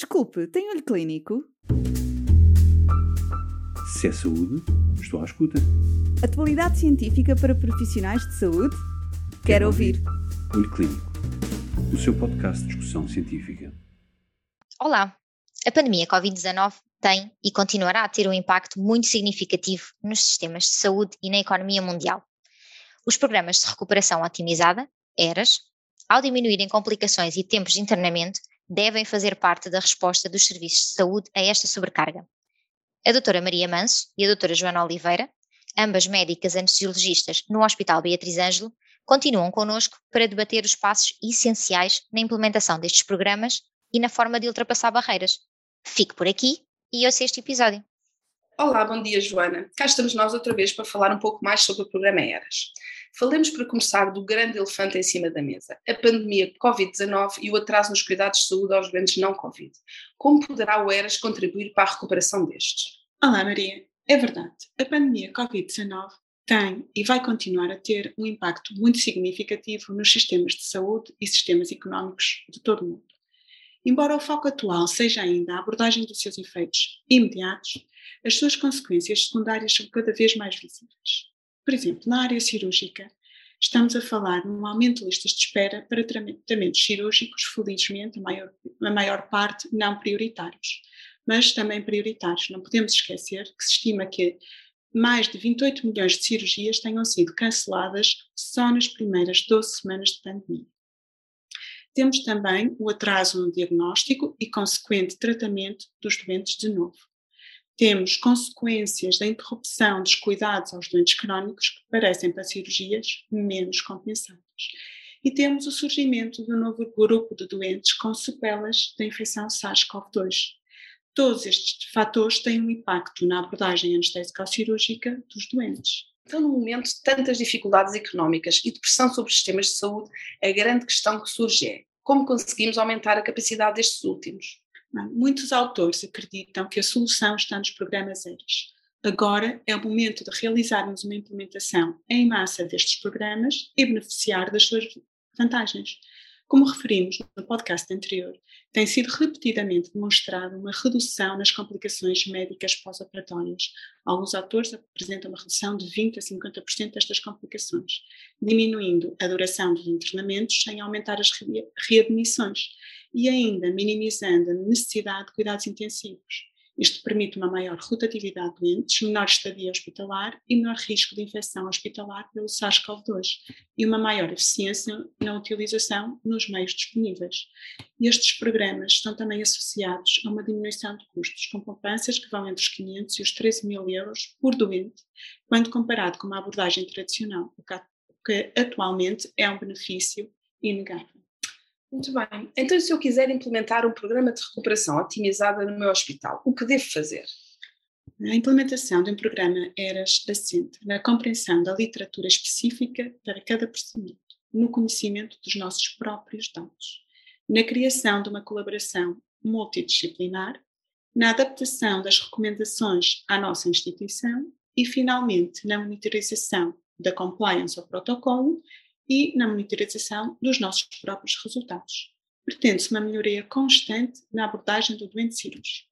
Desculpe, tem olho clínico? Se é saúde, estou à escuta. Atualidade científica para profissionais de saúde? Quero, Quero ouvir. ouvir. Olho Clínico, o seu podcast de discussão científica. Olá! A pandemia Covid-19 tem e continuará a ter um impacto muito significativo nos sistemas de saúde e na economia mundial. Os programas de recuperação otimizada, ERAS, ao diminuírem complicações e tempos de internamento, devem fazer parte da resposta dos serviços de saúde a esta sobrecarga. A doutora Maria Manso e a doutora Joana Oliveira, ambas médicas anestesiologistas no Hospital Beatriz Ângelo, continuam connosco para debater os passos essenciais na implementação destes programas e na forma de ultrapassar barreiras. Fique por aqui e ouça este episódio. Olá, bom dia Joana. Cá estamos nós outra vez para falar um pouco mais sobre o programa ERAS. Falemos para começar do grande elefante em cima da mesa, a pandemia Covid-19 e o atraso nos cuidados de saúde aos doentes não Covid. Como poderá o ERAS contribuir para a recuperação destes? Olá Maria, é verdade, a pandemia Covid-19 tem e vai continuar a ter um impacto muito significativo nos sistemas de saúde e sistemas económicos de todo o mundo. Embora o foco atual seja ainda a abordagem dos seus efeitos imediatos, as suas consequências secundárias são cada vez mais visíveis. Por exemplo, na área cirúrgica, estamos a falar num aumento de listas de espera para tratamentos cirúrgicos, felizmente, a maior, a maior parte não prioritários, mas também prioritários. Não podemos esquecer que se estima que mais de 28 milhões de cirurgias tenham sido canceladas só nas primeiras 12 semanas de pandemia. Temos também o atraso no diagnóstico e consequente tratamento dos doentes de novo temos consequências da interrupção dos cuidados aos doentes crónicos que parecem para cirurgias menos compensadas. E temos o surgimento de um novo grupo de doentes com sequelas da infecção SARS-CoV-2. Todos estes fatores têm um impacto na abordagem anestésico-cirúrgica dos doentes. Então, no momento de tantas dificuldades económicas e de pressão sobre os sistemas de saúde, a grande questão que surge é como conseguimos aumentar a capacidade destes últimos? Muitos autores acreditam que a solução está nos programas ERAS. Agora é o momento de realizarmos uma implementação em massa destes programas e beneficiar das suas vantagens. Como referimos no podcast anterior, tem sido repetidamente demonstrado uma redução nas complicações médicas pós-operatórias. Alguns autores apresentam uma redução de 20% a 50% destas complicações, diminuindo a duração dos internamentos sem aumentar as readmissões e ainda minimizando a necessidade de cuidados intensivos. Isto permite uma maior rotatividade de doentes, menor estadia hospitalar e menor risco de infecção hospitalar pelo SARS-CoV-2 e uma maior eficiência na utilização nos meios disponíveis. Estes programas estão também associados a uma diminuição de custos, com poupanças que vão entre os 500 e os 13 mil euros por doente, quando comparado com uma abordagem tradicional, o que atualmente é um benefício inegável. Muito bem. Então, se eu quiser implementar um programa de recuperação otimizada no meu hospital, o que devo fazer? A implementação de um programa ERAS assente na compreensão da literatura específica para cada procedimento, no conhecimento dos nossos próprios dados, na criação de uma colaboração multidisciplinar, na adaptação das recomendações à nossa instituição e, finalmente, na monitorização da compliance ao protocolo e na monitorização dos nossos próprios resultados. Pretende-se uma melhoria constante na abordagem do doente cirúrgico.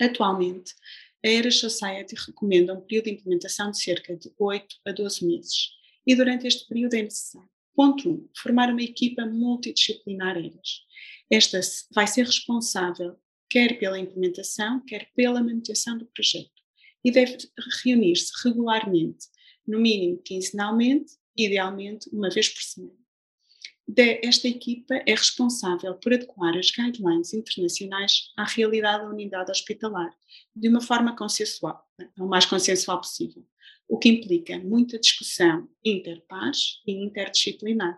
Atualmente, a ERAS Society recomenda um período de implementação de cerca de 8 a 12 meses, e durante este período é necessário. Ponto 1. Um, formar uma equipa multidisciplinar ERAS. Esta vai ser responsável quer pela implementação, quer pela manutenção do projeto, e deve reunir-se regularmente, no mínimo quinzenalmente, idealmente uma vez por semana. Esta equipa é responsável por adequar as guidelines internacionais à realidade da unidade hospitalar, de uma forma consensual, o mais consensual possível, o que implica muita discussão interpares e interdisciplinar.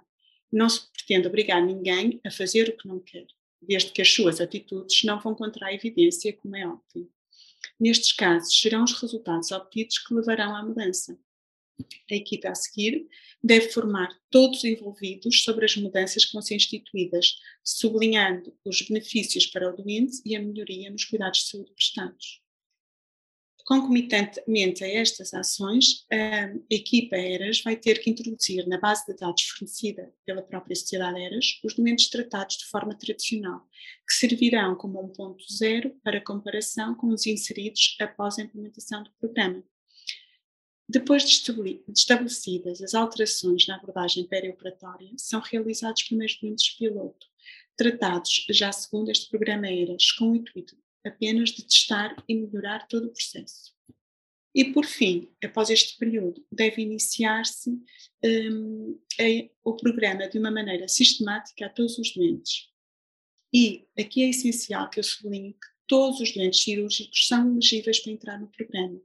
Não se pretende obrigar ninguém a fazer o que não quer, desde que as suas atitudes não vão contra a evidência, como é óbvio. Nestes casos, serão os resultados obtidos que levarão à mudança. A equipa a seguir deve formar todos os envolvidos sobre as mudanças que vão ser instituídas, sublinhando os benefícios para o doente e a melhoria nos cuidados de saúde prestados. Concomitantemente a estas ações, a equipa ERAS vai ter que introduzir na base de dados fornecida pela própria Sociedade ERAS os documentos tratados de forma tradicional, que servirão como um ponto zero para comparação com os inseridos após a implementação do programa. Depois de estabelecidas as alterações na abordagem perioperatória, são realizados primeiros doentes piloto, tratados já segundo este programa ERAS, com o intuito apenas de testar e melhorar todo o processo. E por fim, após este período, deve iniciar-se um, o programa de uma maneira sistemática a todos os doentes. E aqui é essencial que eu sublinhe que todos os doentes cirúrgicos são elegíveis para entrar no programa,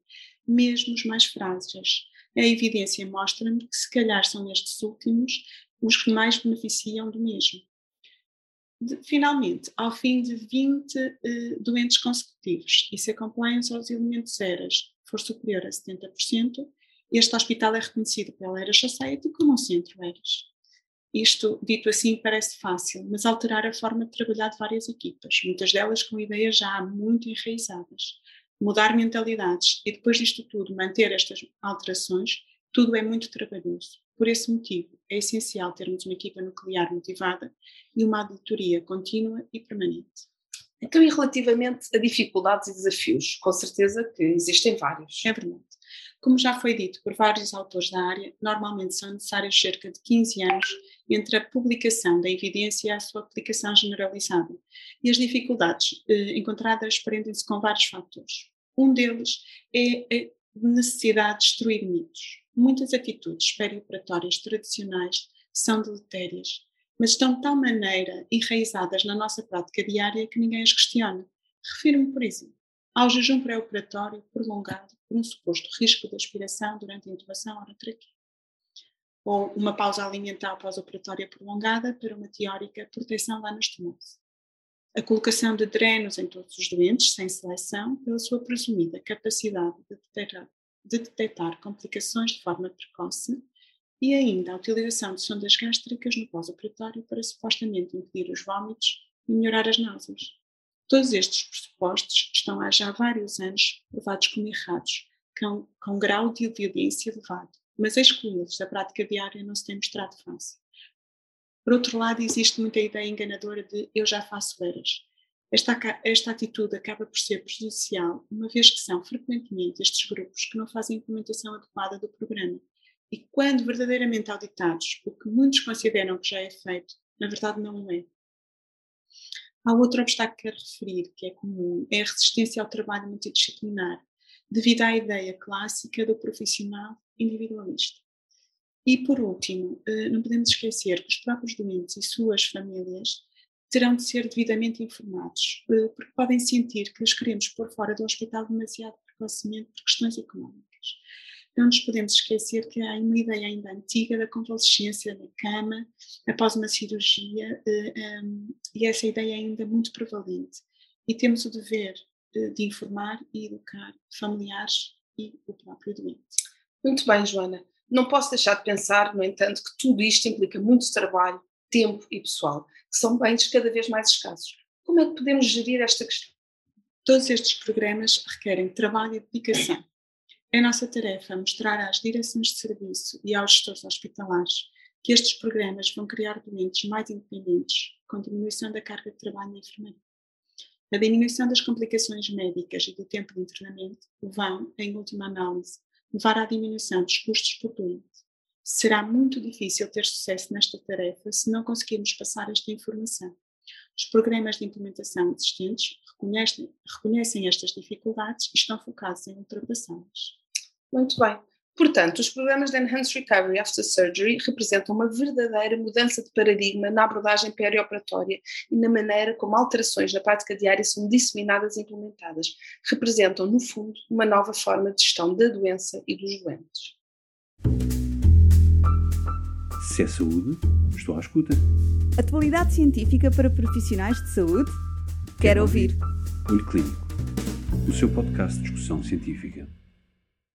mesmo os mais frágeis. A evidência mostra-me que, se calhar, são estes últimos os que mais beneficiam do mesmo. De, finalmente, ao fim de 20 uh, eh, doentes consecutivos e se a compliance aos elementos ERAS for superior a 70%, este hospital é reconhecido pela ERAS Society como um centro ERAS. Isto, dito assim, parece fácil, mas alterar a forma de trabalhar de várias equipas, muitas delas com ideias já muito enraizadas. Mudar mentalidades e depois disto tudo manter estas alterações, tudo é muito trabalhoso. Por esse motivo, é essencial termos uma equipa nuclear motivada e uma auditoria contínua e permanente. Então, e relativamente a dificuldades e desafios, com certeza que existem vários. É verdade. Como já foi dito por vários autores da área, normalmente são necessários cerca de 15 anos entre a publicação da evidência e a sua aplicação generalizada. E as dificuldades eh, encontradas prendem-se com vários fatores. Um deles é a necessidade de destruir mitos. Muitas atitudes perioperatórias tradicionais são deletérias, mas estão de tal maneira enraizadas na nossa prática diária que ninguém as questiona. Refiro-me, por exemplo, ao jejum pré-operatório prolongado por um suposto risco de aspiração durante a intubação orotraqueal, ou uma pausa alimentar pós-operatória prolongada para uma teórica proteção da anastomose. A colocação de drenos em todos os doentes, sem seleção, pela sua presumida capacidade de detectar de detectar complicações de forma precoce e ainda a utilização de sondas gástricas no pós-operatório para supostamente impedir os vômitos e melhorar as náuseas. Todos estes pressupostos estão há já vários anos provados como errados, com, com grau de evidência elevado, mas excluí-los da prática diária não se tem mostrado fácil. Por outro lado, existe muita ideia enganadora de eu já faço veras, esta, esta atitude acaba por ser prejudicial, uma vez que são frequentemente estes grupos que não fazem implementação adequada do programa. E quando verdadeiramente auditados, o que muitos consideram que já é feito, na verdade não é. Há outro obstáculo que quero referir, que é comum, é a resistência ao trabalho multidisciplinar, devido à ideia clássica do profissional individualista. E por último, eh, não podemos esquecer que os próprios doentes e suas famílias terão de ser devidamente informados, eh, porque podem sentir que os queremos pôr fora do hospital demasiado precocemente por questões económicas. Não nos podemos esquecer que há uma ideia ainda antiga da convalescência na cama após uma cirurgia eh, ehm, e essa ideia é ainda muito prevalente. E temos o dever de informar e educar familiares e o próprio doente. Muito bem, Joana. Não posso deixar de pensar, no entanto, que tudo isto implica muito trabalho, tempo e pessoal, que são bens cada vez mais escassos. Como é que podemos gerir esta questão? Todos estes programas requerem trabalho e dedicação. É nossa tarefa mostrar às direções de serviço e aos gestores hospitalares que estes programas vão criar doentes mais independentes, com diminuição da carga de trabalho na enfermaria. A diminuição das complicações médicas e do tempo de internamento vão, em última análise, levar à diminuição dos custos por doente será muito difícil ter sucesso nesta tarefa se não conseguirmos passar esta informação. Os programas de implementação existentes reconhecem, reconhecem estas dificuldades e estão focados em ultrapassá-las. Muito bem. Portanto, os programas de Enhanced Recovery After Surgery representam uma verdadeira mudança de paradigma na abordagem perioperatória e na maneira como alterações na prática diária são disseminadas e implementadas. Representam, no fundo, uma nova forma de gestão da doença e dos doentes. Se é saúde, estou à escuta. Atualidade científica para profissionais de saúde? Quero, Quero ouvir. ouvir. Olho Clínico, o seu podcast de discussão científica.